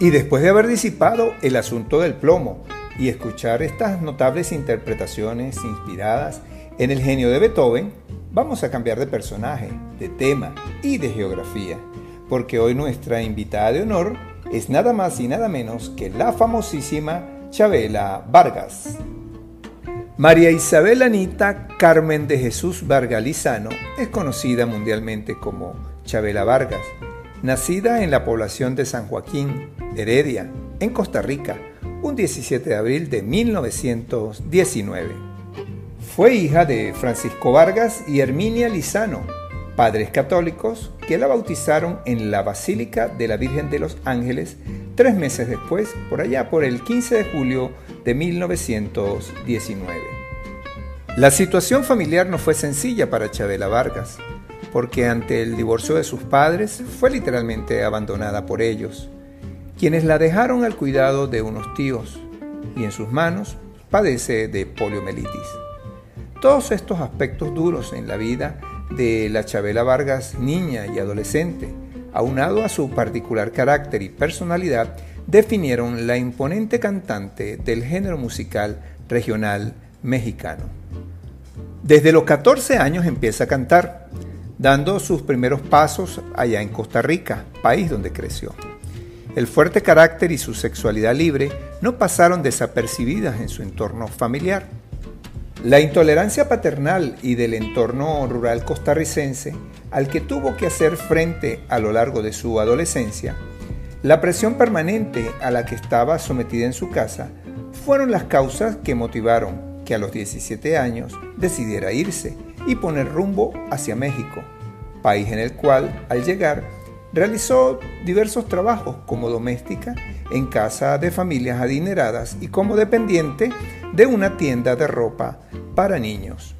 Y después de haber disipado el asunto del plomo y escuchar estas notables interpretaciones inspiradas en el genio de Beethoven, vamos a cambiar de personaje, de tema y de geografía, porque hoy nuestra invitada de honor es nada más y nada menos que la famosísima Chabela Vargas. María Isabel Anita Carmen de Jesús Vargas Lizano es conocida mundialmente como Chabela Vargas, nacida en la población de San Joaquín, Heredia, en Costa Rica, un 17 de abril de 1919. Fue hija de Francisco Vargas y Herminia Lizano, padres católicos que la bautizaron en la Basílica de la Virgen de los Ángeles tres meses después, por allá por el 15 de julio de 1919. La situación familiar no fue sencilla para Chabela Vargas, porque ante el divorcio de sus padres fue literalmente abandonada por ellos, quienes la dejaron al cuidado de unos tíos, y en sus manos padece de poliomielitis. Todos estos aspectos duros en la vida de la Chabela Vargas niña y adolescente, aunado a su particular carácter y personalidad, definieron la imponente cantante del género musical regional mexicano. Desde los 14 años empieza a cantar, dando sus primeros pasos allá en Costa Rica, país donde creció. El fuerte carácter y su sexualidad libre no pasaron desapercibidas en su entorno familiar. La intolerancia paternal y del entorno rural costarricense al que tuvo que hacer frente a lo largo de su adolescencia, la presión permanente a la que estaba sometida en su casa, fueron las causas que motivaron que a los 17 años decidiera irse y poner rumbo hacia México, país en el cual, al llegar, realizó diversos trabajos como doméstica en casa de familias adineradas y como dependiente de una tienda de ropa para niños.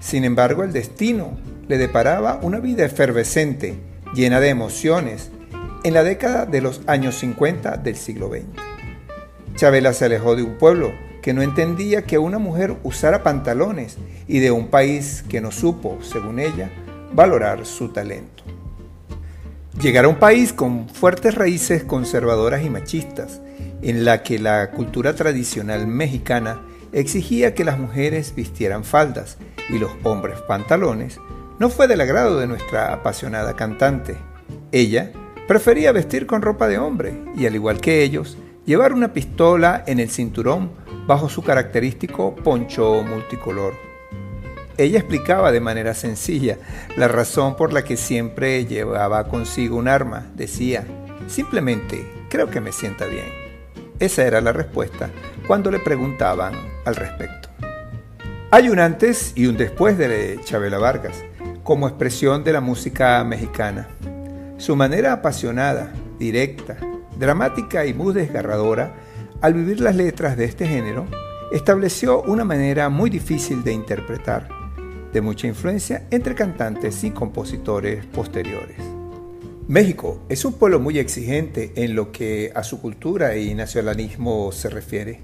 Sin embargo, el destino le deparaba una vida efervescente, llena de emociones, en la década de los años 50 del siglo XX. Chabela se alejó de un pueblo que no entendía que una mujer usara pantalones y de un país que no supo, según ella, valorar su talento. Llegar a un país con fuertes raíces conservadoras y machistas, en la que la cultura tradicional mexicana exigía que las mujeres vistieran faldas y los hombres pantalones, no fue del agrado de nuestra apasionada cantante. Ella prefería vestir con ropa de hombre y, al igual que ellos, llevar una pistola en el cinturón bajo su característico poncho multicolor. Ella explicaba de manera sencilla la razón por la que siempre llevaba consigo un arma. Decía, simplemente creo que me sienta bien. Esa era la respuesta cuando le preguntaban al respecto. Hay un antes y un después de Chabela Vargas como expresión de la música mexicana. Su manera apasionada, directa, dramática y muy desgarradora al vivir las letras de este género, estableció una manera muy difícil de interpretar de mucha influencia entre cantantes y compositores posteriores. México es un pueblo muy exigente en lo que a su cultura y nacionalismo se refiere.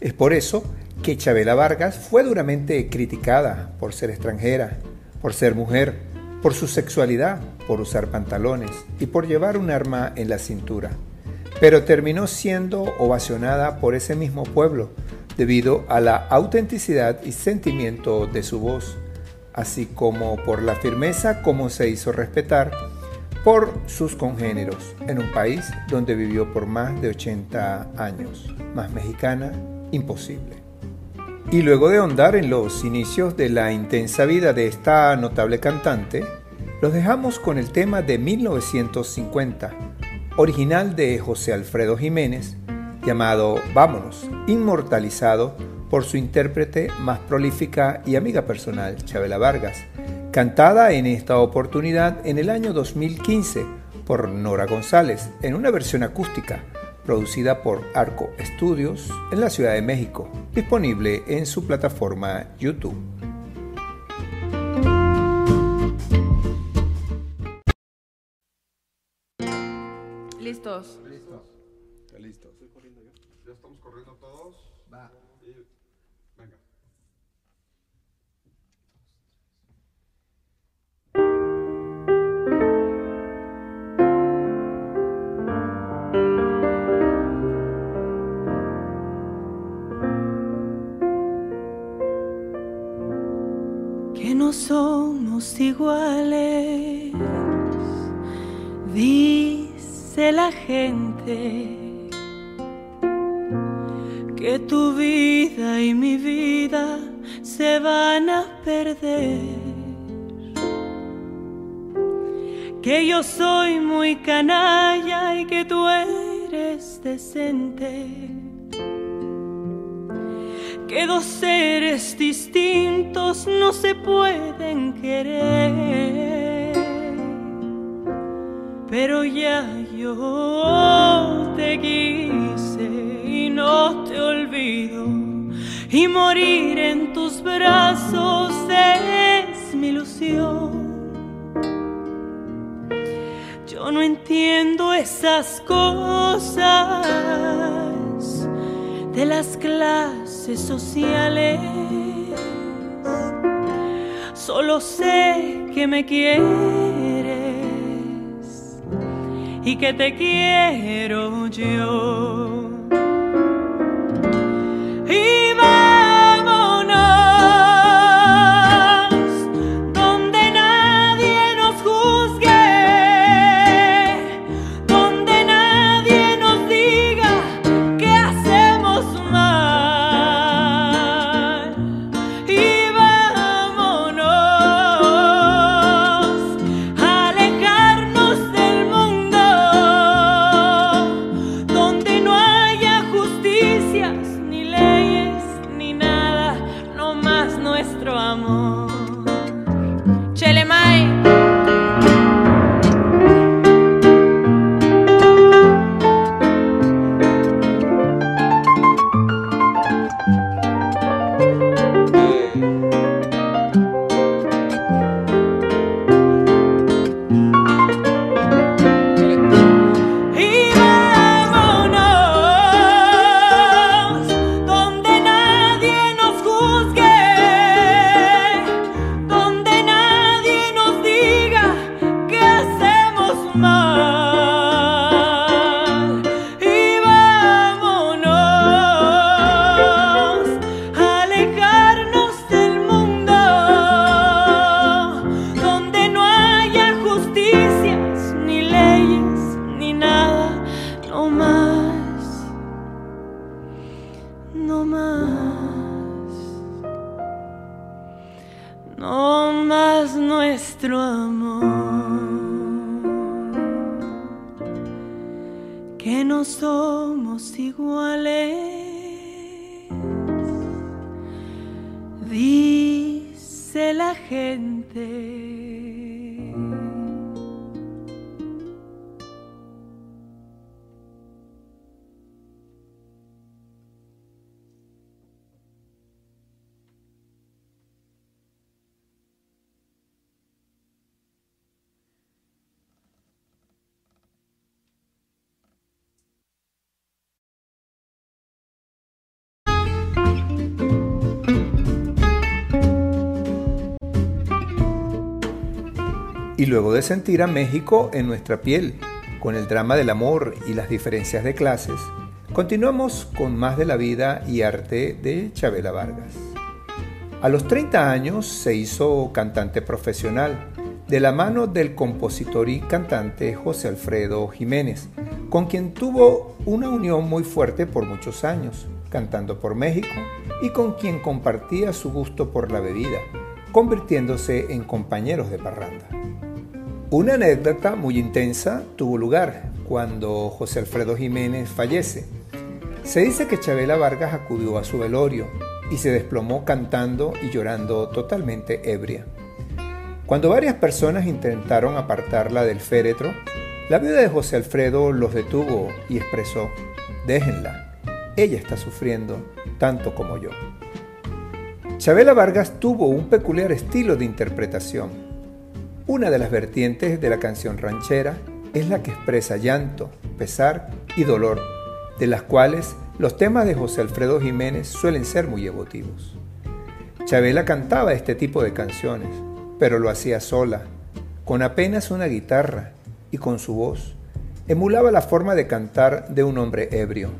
Es por eso que Chabela Vargas fue duramente criticada por ser extranjera, por ser mujer, por su sexualidad, por usar pantalones y por llevar un arma en la cintura. Pero terminó siendo ovacionada por ese mismo pueblo debido a la autenticidad y sentimiento de su voz, así como por la firmeza como se hizo respetar por sus congéneros en un país donde vivió por más de 80 años. Más mexicana, imposible. Y luego de ahondar en los inicios de la intensa vida de esta notable cantante, los dejamos con el tema de 1950, original de José Alfredo Jiménez, llamado Vámonos, inmortalizado por su intérprete más prolífica y amiga personal, Chabela Vargas, cantada en esta oportunidad en el año 2015 por Nora González en una versión acústica producida por Arco Studios en la Ciudad de México, disponible en su plataforma YouTube. Listos. Listos. Listos. Ya estamos corriendo todos. Va. No somos iguales, dice la gente que tu vida y mi vida se van a perder. Que yo soy muy canalla y que tú eres decente. Que dos seres distintos no se pueden querer. Pero ya yo te quise y no te olvido y morir en tus brazos es mi ilusión. Yo no entiendo esas cosas de las clases sociales. Solo sé que me quieres y que te quiero yo. Y luego de sentir a México en nuestra piel, con el drama del amor y las diferencias de clases, continuamos con más de la vida y arte de Chabela Vargas. A los 30 años se hizo cantante profesional, de la mano del compositor y cantante José Alfredo Jiménez, con quien tuvo una unión muy fuerte por muchos años, cantando por México y con quien compartía su gusto por la bebida, convirtiéndose en compañeros de parranda. Una anécdota muy intensa tuvo lugar cuando José Alfredo Jiménez fallece. Se dice que Chabela Vargas acudió a su velorio y se desplomó cantando y llorando totalmente ebria. Cuando varias personas intentaron apartarla del féretro, la viuda de José Alfredo los detuvo y expresó, déjenla, ella está sufriendo tanto como yo. Chabela Vargas tuvo un peculiar estilo de interpretación una de las vertientes de la canción ranchera es la que expresa llanto, pesar y dolor, de las cuales los temas de José Alfredo Jiménez suelen ser muy emotivos. Chabela cantaba este tipo de canciones, pero lo hacía sola, con apenas una guitarra y con su voz. Emulaba la forma de cantar de un hombre ebrio.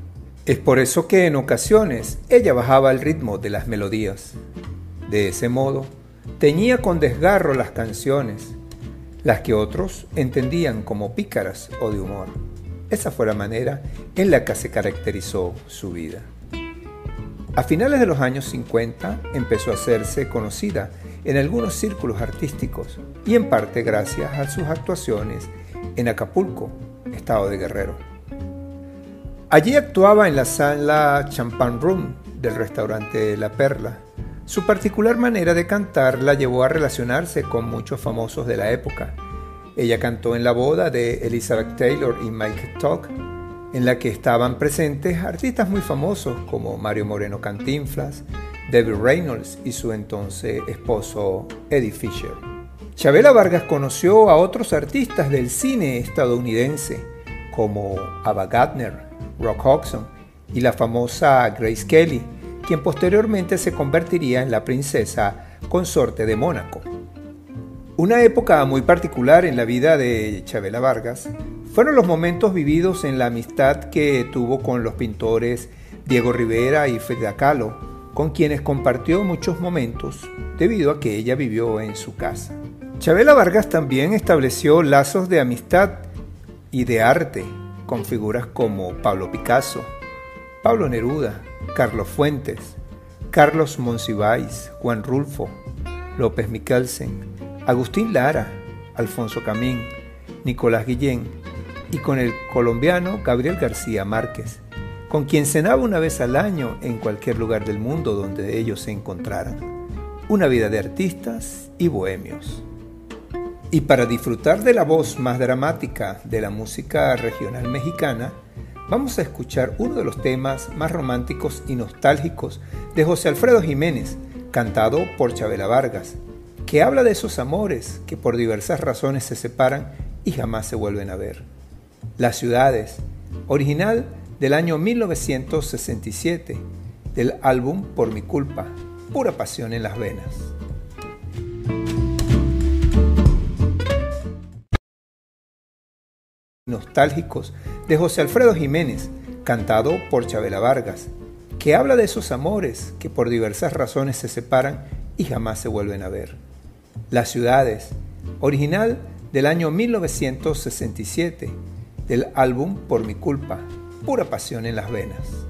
Es por eso que en ocasiones ella bajaba el ritmo de las melodías. De ese modo, teñía con desgarro las canciones, las que otros entendían como pícaras o de humor. Esa fue la manera en la que se caracterizó su vida. A finales de los años 50 empezó a hacerse conocida en algunos círculos artísticos y en parte gracias a sus actuaciones en Acapulco, estado de Guerrero. Allí actuaba en la sala Champagne Room del restaurante La Perla. Su particular manera de cantar la llevó a relacionarse con muchos famosos de la época. Ella cantó en la boda de Elizabeth Taylor y Mike Talk, en la que estaban presentes artistas muy famosos como Mario Moreno Cantinflas, David Reynolds y su entonces esposo Eddie Fisher. Chabela Vargas conoció a otros artistas del cine estadounidense como Ava Gardner, Rock Hodgson y la famosa Grace Kelly, quien posteriormente se convertiría en la princesa consorte de Mónaco. Una época muy particular en la vida de Chabela Vargas fueron los momentos vividos en la amistad que tuvo con los pintores Diego Rivera y Frida Kahlo, con quienes compartió muchos momentos debido a que ella vivió en su casa. Chabela Vargas también estableció lazos de amistad y de arte con figuras como Pablo Picasso, Pablo Neruda, Carlos Fuentes, Carlos Monsiváis, Juan Rulfo, López Michelsen, Agustín Lara, Alfonso Camín, Nicolás Guillén y con el colombiano Gabriel García Márquez, con quien cenaba una vez al año en cualquier lugar del mundo donde ellos se encontraran. Una vida de artistas y bohemios. Y para disfrutar de la voz más dramática de la música regional mexicana, vamos a escuchar uno de los temas más románticos y nostálgicos de José Alfredo Jiménez, cantado por Chabela Vargas, que habla de esos amores que por diversas razones se separan y jamás se vuelven a ver. Las ciudades, original del año 1967, del álbum Por mi culpa, pura pasión en las venas. Nostálgicos de José Alfredo Jiménez, cantado por Chabela Vargas, que habla de esos amores que por diversas razones se separan y jamás se vuelven a ver. Las ciudades, original del año 1967, del álbum Por mi culpa, pura pasión en las venas.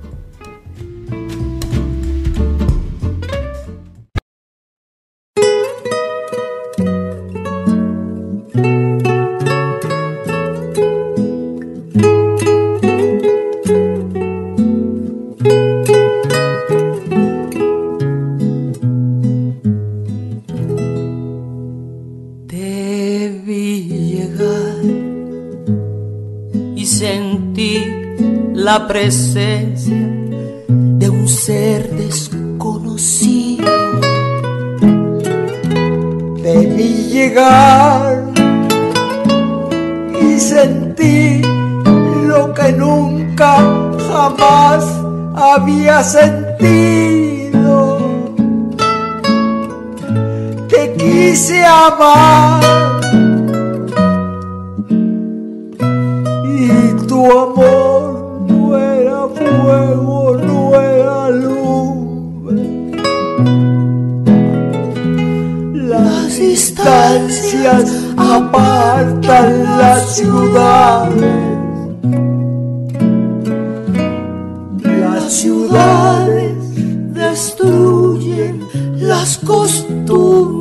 Presencia las costumbres.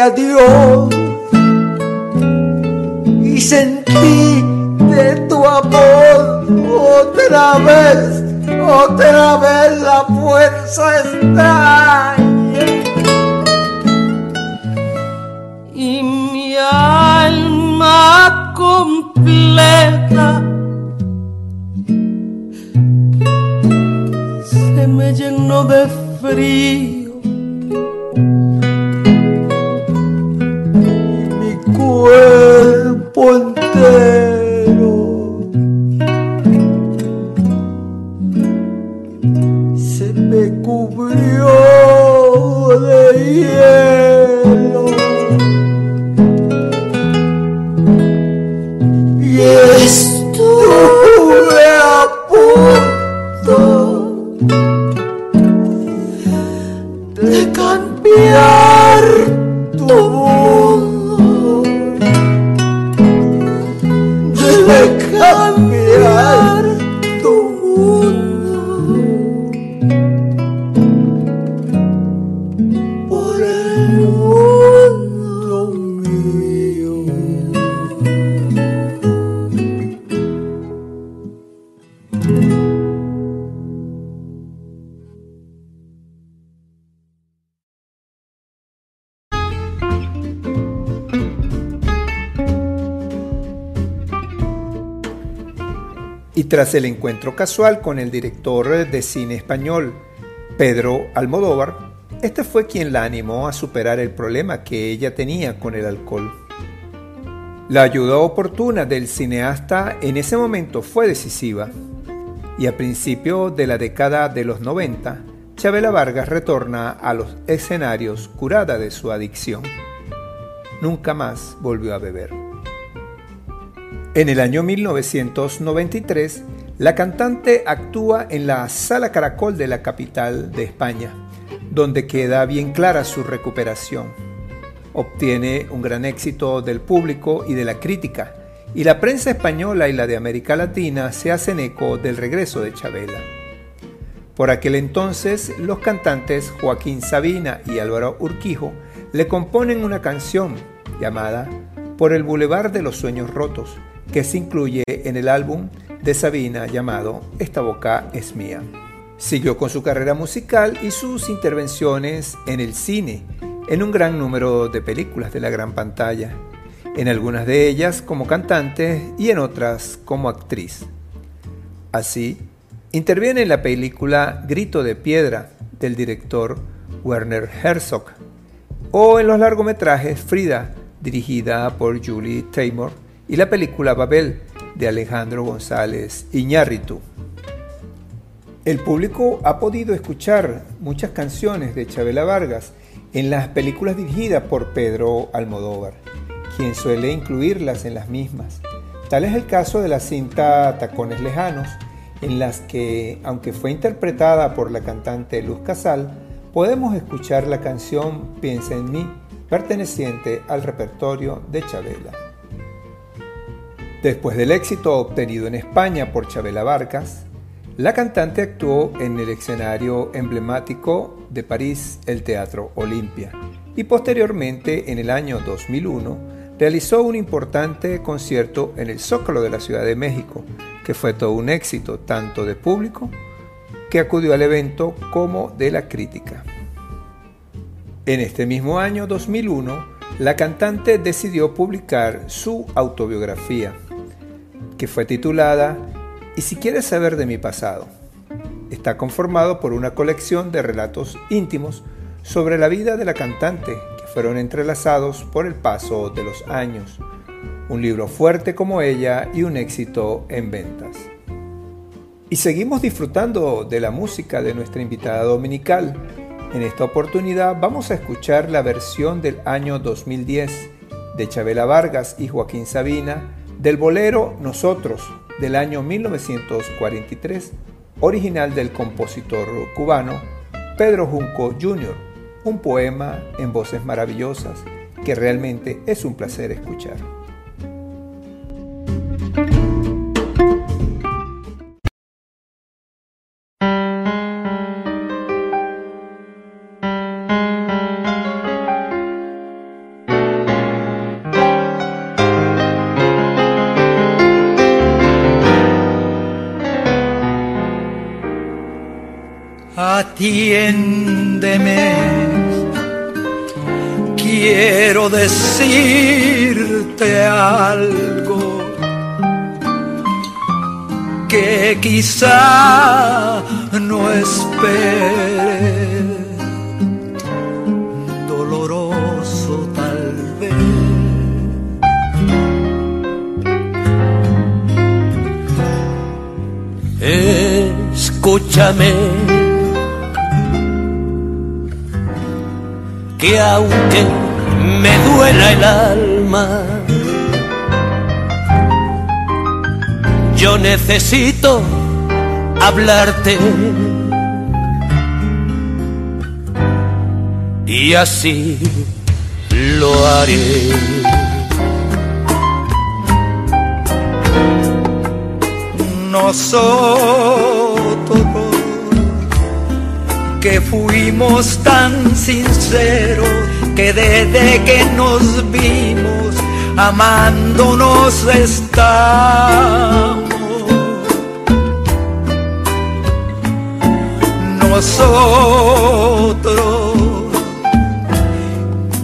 Dije adiós y sentí de tu amor otra vez, otra vez la fuerza extraña. Y mi alma completa. Se me llenó de frío. Y tras el encuentro casual con el director de cine español, Pedro Almodóvar, este fue quien la animó a superar el problema que ella tenía con el alcohol. La ayuda oportuna del cineasta en ese momento fue decisiva, y a principios de la década de los 90, Chabela Vargas retorna a los escenarios curada de su adicción. Nunca más volvió a beber. En el año 1993, la cantante actúa en la Sala Caracol de la capital de España, donde queda bien clara su recuperación. Obtiene un gran éxito del público y de la crítica, y la prensa española y la de América Latina se hacen eco del regreso de Chabela. Por aquel entonces, los cantantes Joaquín Sabina y Álvaro Urquijo le componen una canción llamada Por el Boulevard de los Sueños Rotos, que se incluye en el álbum de Sabina llamado Esta boca es mía. Siguió con su carrera musical y sus intervenciones en el cine, en un gran número de películas de la gran pantalla, en algunas de ellas como cantante y en otras como actriz. Así, interviene en la película Grito de Piedra del director Werner Herzog, o en los largometrajes Frida, dirigida por Julie Taymor, y la película Babel de Alejandro González Iñárritu. El público ha podido escuchar muchas canciones de Chabela Vargas en las películas dirigidas por Pedro Almodóvar, quien suele incluirlas en las mismas. Tal es el caso de la cinta Tacones Lejanos, en las que, aunque fue interpretada por la cantante Luz Casal, podemos escuchar la canción Piensa en mí, perteneciente al repertorio de Chabela. Después del éxito obtenido en España por Chabela Vargas, la cantante actuó en el escenario emblemático de París, el Teatro Olimpia, y posteriormente, en el año 2001, realizó un importante concierto en el Zócalo de la Ciudad de México, que fue todo un éxito tanto de público que acudió al evento como de la crítica. En este mismo año 2001, la cantante decidió publicar su autobiografía, que fue titulada Y si quieres saber de mi pasado. Está conformado por una colección de relatos íntimos sobre la vida de la cantante que fueron entrelazados por el paso de los años. Un libro fuerte como ella y un éxito en ventas. Y seguimos disfrutando de la música de nuestra invitada dominical. En esta oportunidad vamos a escuchar la versión del año 2010 de Chabela Vargas y Joaquín Sabina del bolero Nosotros del año 1943, original del compositor cubano Pedro Junco Jr., un poema en voces maravillosas que realmente es un placer escuchar. Necesito hablarte. Y así lo haré. Nosotros que fuimos tan sinceros que desde que nos vimos amándonos estamos. Nosotros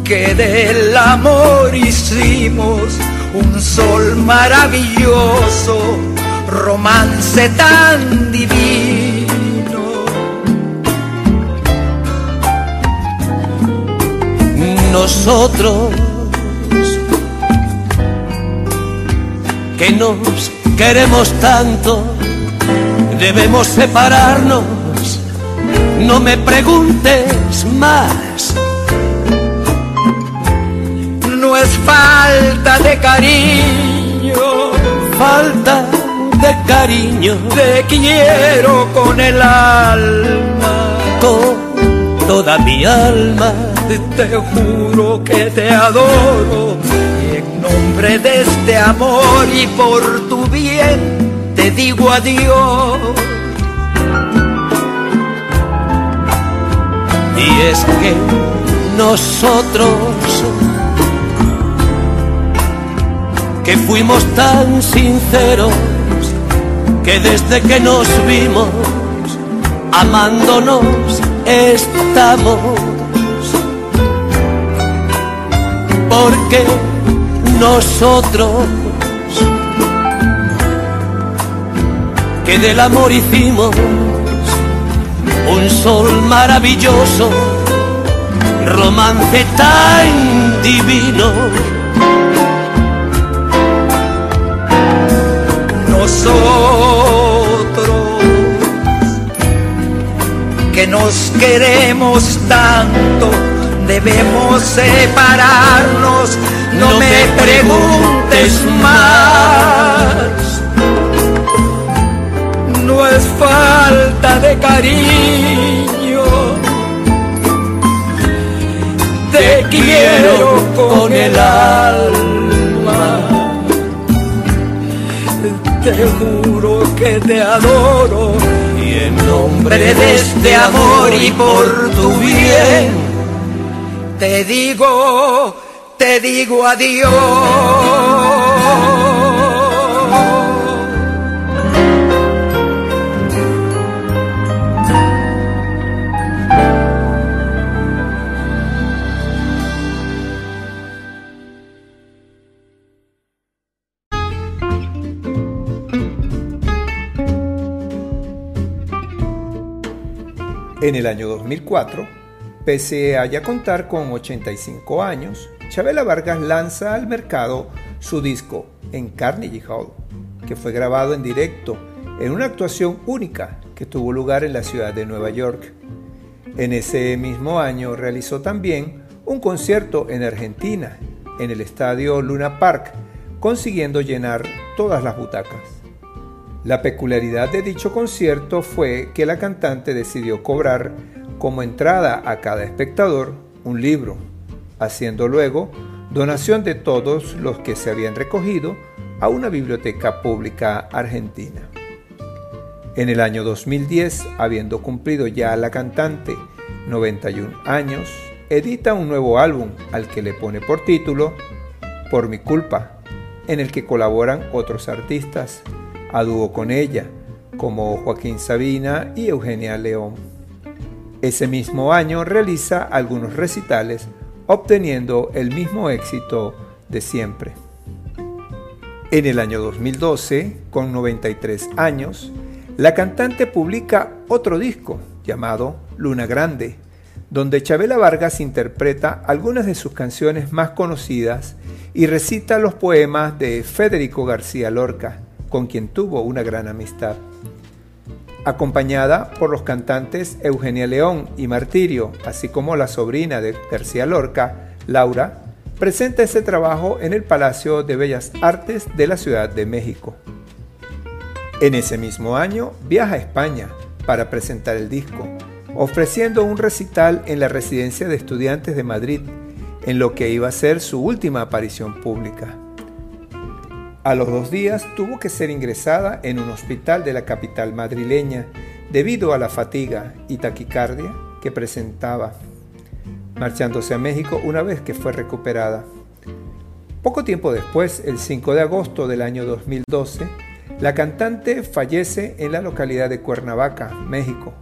que del amor hicimos un sol maravilloso, romance tan divino. Nosotros que nos queremos tanto, debemos separarnos. No me preguntes más. No es falta de cariño, falta de cariño. Te quiero con el alma, con toda mi alma. Te juro que te adoro y en nombre de este amor y por tu bien te digo adiós. Y es que nosotros que fuimos tan sinceros que desde que nos vimos amándonos estamos. Porque nosotros que del amor hicimos un sol maravilloso, romance tan divino. Nosotros que nos queremos tanto, debemos separarnos, no, No me preguntes más es falta de cariño. Te quiero con el alma. Te juro que te adoro. Y en nombre de este amor y por tu bien, te digo, te digo adiós. En el año 2004, pese a ya contar con 85 años, Chabela Vargas lanza al mercado su disco en Carnegie Hall, que fue grabado en directo en una actuación única que tuvo lugar en la ciudad de Nueva York. En ese mismo año realizó también un concierto en Argentina, en el estadio Luna Park, consiguiendo llenar todas las butacas. La peculiaridad de dicho concierto fue que la cantante decidió cobrar como entrada a cada espectador un libro, haciendo luego donación de todos los que se habían recogido a una biblioteca pública argentina. En el año 2010, habiendo cumplido ya la cantante 91 años, edita un nuevo álbum al que le pone por título Por mi culpa, en el que colaboran otros artistas a dúo con ella, como Joaquín Sabina y Eugenia León. Ese mismo año realiza algunos recitales, obteniendo el mismo éxito de siempre. En el año 2012, con 93 años, la cantante publica otro disco llamado Luna Grande, donde Chabela Vargas interpreta algunas de sus canciones más conocidas y recita los poemas de Federico García Lorca, con quien tuvo una gran amistad. Acompañada por los cantantes Eugenia León y Martirio, así como la sobrina de García Lorca, Laura, presenta ese trabajo en el Palacio de Bellas Artes de la Ciudad de México. En ese mismo año viaja a España para presentar el disco, ofreciendo un recital en la Residencia de Estudiantes de Madrid, en lo que iba a ser su última aparición pública. A los dos días tuvo que ser ingresada en un hospital de la capital madrileña debido a la fatiga y taquicardia que presentaba, marchándose a México una vez que fue recuperada. Poco tiempo después, el 5 de agosto del año 2012, la cantante fallece en la localidad de Cuernavaca, México.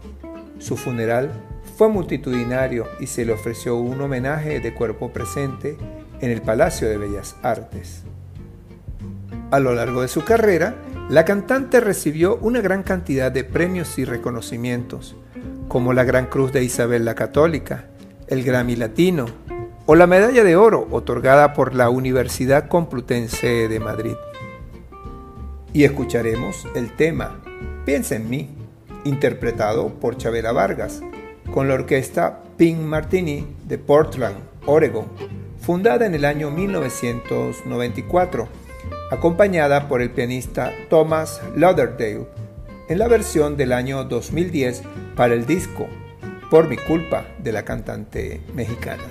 Su funeral fue multitudinario y se le ofreció un homenaje de cuerpo presente en el Palacio de Bellas Artes. A lo largo de su carrera, la cantante recibió una gran cantidad de premios y reconocimientos, como la Gran Cruz de Isabel la Católica, el Grammy Latino o la Medalla de Oro otorgada por la Universidad Complutense de Madrid. Y escucharemos el tema Piensa en mí, interpretado por Chabela Vargas, con la orquesta Pink Martini de Portland, Oregon, fundada en el año 1994, acompañada por el pianista Thomas Lauderdale, en la versión del año 2010 para el disco Por mi culpa de la cantante mexicana.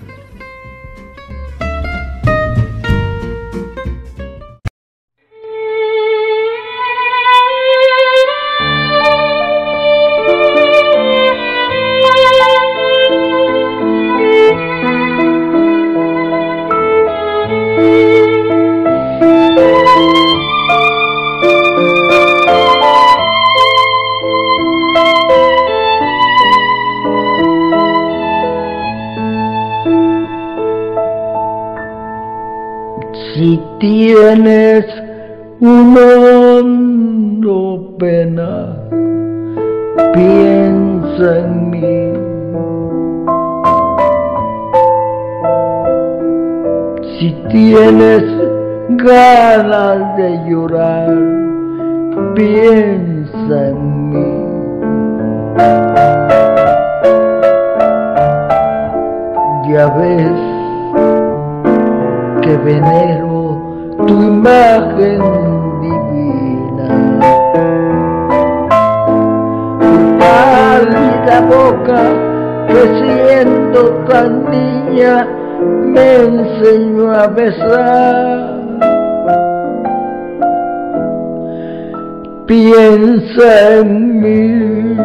Piensa en mí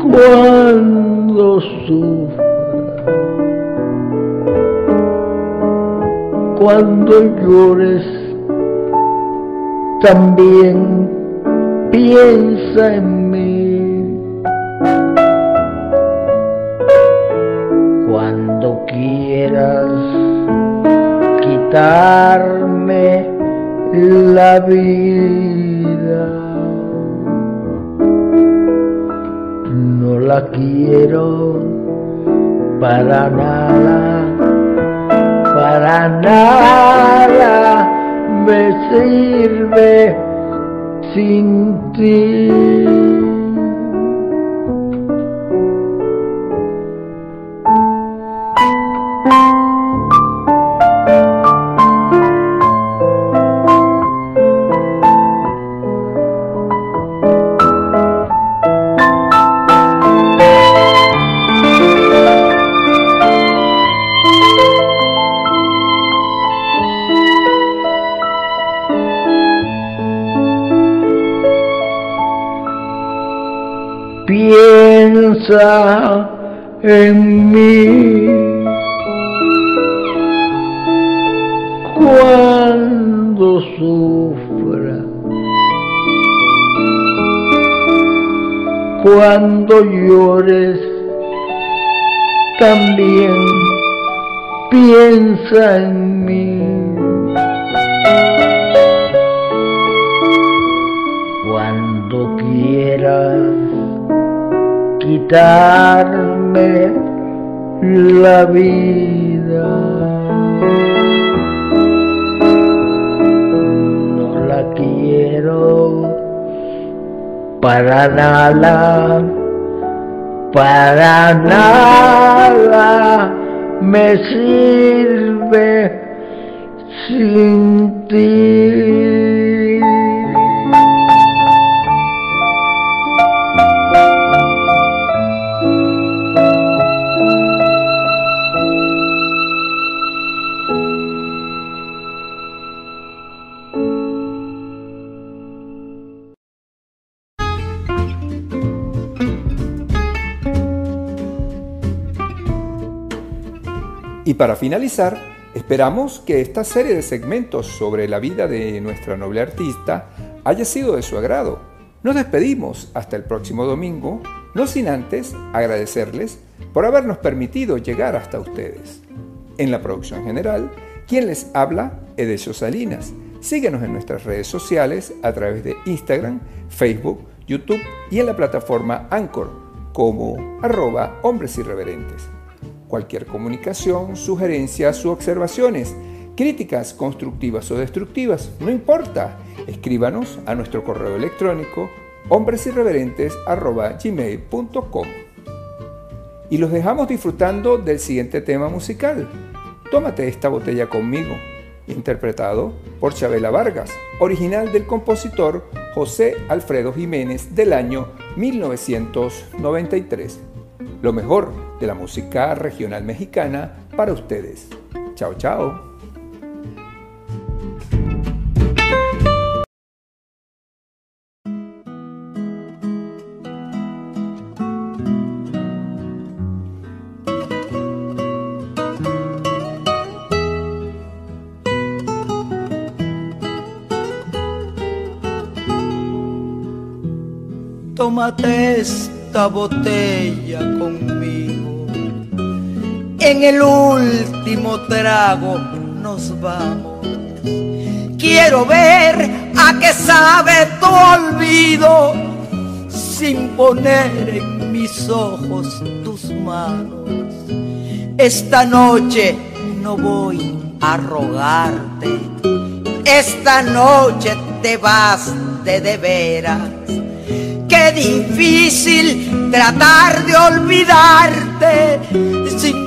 cuando sufro cuando llores, también piensa en mí. Quitarme la vida, no la quiero para nada para nada me sirve sin ti. En mí. Cuando sufra, cuando llores, también piensa en para nada me sirve sin ti. Y para finalizar, esperamos que esta serie de segmentos sobre la vida de nuestra noble artista haya sido de su agrado. Nos despedimos hasta el próximo domingo, no sin antes agradecerles por habernos permitido llegar hasta ustedes. En la producción general, quien les habla, Edesio Salinas. Síguenos en nuestras redes sociales a través de Instagram, Facebook, YouTube y en la plataforma Anchor como arroba hombres irreverentes. Cualquier comunicación, sugerencias u observaciones, críticas constructivas o destructivas, no importa. Escríbanos a nuestro correo electrónico hombresirreverentes.gmail.com Y los dejamos disfrutando del siguiente tema musical. Tómate esta botella conmigo, interpretado por Chabela Vargas, original del compositor José Alfredo Jiménez del año 1993 lo mejor de la música regional mexicana para ustedes. Chao, chao. Tómate esta botella conmigo. En el último trago nos vamos. Quiero ver a qué sabe tu olvido sin poner en mis ojos tus manos. Esta noche no voy a rogarte. Esta noche te vas de de veras Qué difícil tratar de olvidarte sin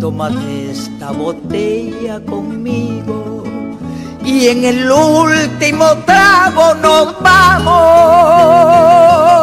tómate esta botella conmigo y en el último trago nos vamos.